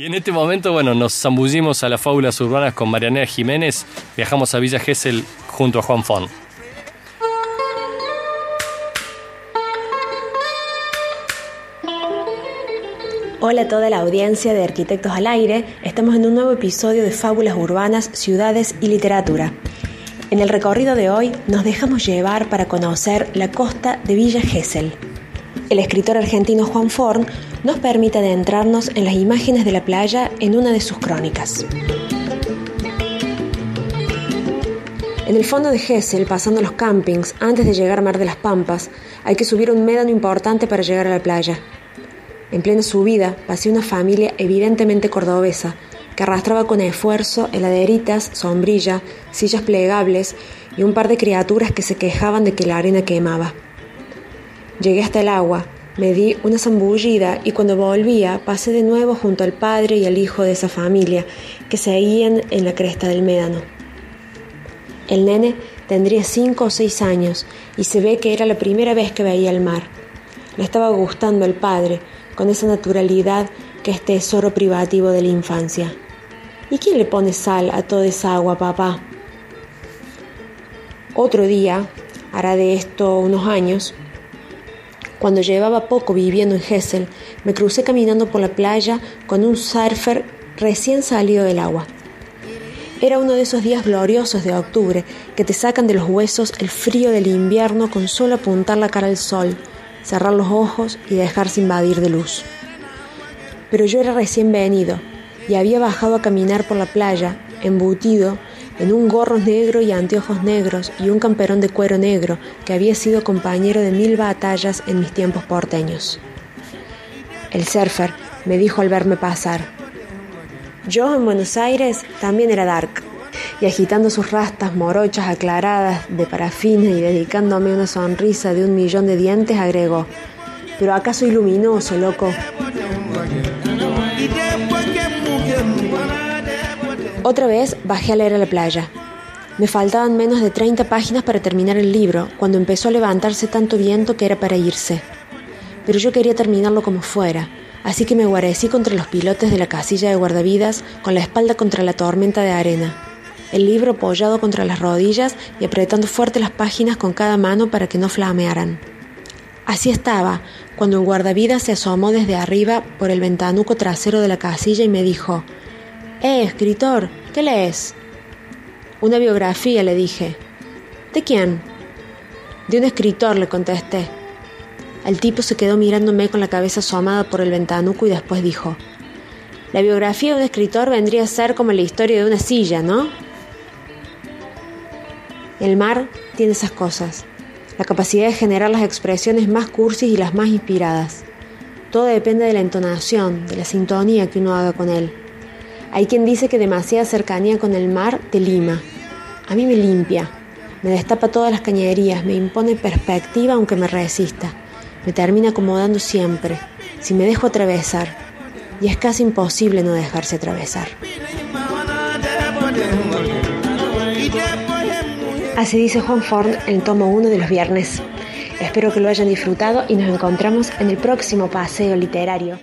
Y en este momento, bueno, nos zambullimos a las fábulas urbanas con Marianela Jiménez. Viajamos a Villa Gesell junto a Juan Fon. Hola a toda la audiencia de Arquitectos al Aire. Estamos en un nuevo episodio de Fábulas Urbanas, Ciudades y Literatura. En el recorrido de hoy nos dejamos llevar para conocer la costa de Villa Gesell. El escritor argentino Juan Forn nos permite adentrarnos en las imágenes de la playa en una de sus crónicas. En el fondo de Gesell, pasando los campings, antes de llegar a Mar de las Pampas, hay que subir un médano importante para llegar a la playa. En plena subida pasé una familia evidentemente cordobesa, que arrastraba con esfuerzo heladeritas, sombrilla, sillas plegables y un par de criaturas que se quejaban de que la arena quemaba. Llegué hasta el agua, me di una zambullida y cuando volvía pasé de nuevo junto al padre y al hijo de esa familia que seguían en la cresta del médano. El nene tendría cinco o seis años y se ve que era la primera vez que veía el mar. Le estaba gustando al padre, con esa naturalidad que es tesoro privativo de la infancia. ¿Y quién le pone sal a toda esa agua, papá? Otro día, hará de esto unos años, cuando llevaba poco viviendo en Hessel, me crucé caminando por la playa con un surfer recién salido del agua. Era uno de esos días gloriosos de octubre que te sacan de los huesos el frío del invierno con solo apuntar la cara al sol cerrar los ojos y dejarse invadir de luz. Pero yo era recién venido y había bajado a caminar por la playa, embutido en un gorro negro y anteojos negros y un camperón de cuero negro que había sido compañero de mil batallas en mis tiempos porteños. El surfer me dijo al verme pasar, yo en Buenos Aires también era dark y agitando sus rastas morochas aclaradas de parafina y dedicándome una sonrisa de un millón de dientes, agregó, pero acaso luminoso, loco. Otra vez bajé a leer a la playa. Me faltaban menos de 30 páginas para terminar el libro, cuando empezó a levantarse tanto viento que era para irse. Pero yo quería terminarlo como fuera, así que me guarecí contra los pilotes de la casilla de guardavidas con la espalda contra la tormenta de arena el libro apoyado contra las rodillas y apretando fuerte las páginas con cada mano para que no flamearan. Así estaba, cuando el guardavidas se asomó desde arriba por el ventanuco trasero de la casilla y me dijo, Eh, escritor, ¿qué lees? Una biografía, le dije. ¿De quién? De un escritor, le contesté. El tipo se quedó mirándome con la cabeza asomada por el ventanuco y después dijo, La biografía de un escritor vendría a ser como la historia de una silla, ¿no? El mar tiene esas cosas, la capacidad de generar las expresiones más cursis y las más inspiradas. Todo depende de la entonación, de la sintonía que uno haga con él. Hay quien dice que demasiada cercanía con el mar te lima. A mí me limpia, me destapa todas las cañerías, me impone perspectiva aunque me resista. Me termina acomodando siempre, si me dejo atravesar. Y es casi imposible no dejarse atravesar. Así dice Juan Ford en tomo 1 de los viernes. Espero que lo hayan disfrutado y nos encontramos en el próximo paseo literario.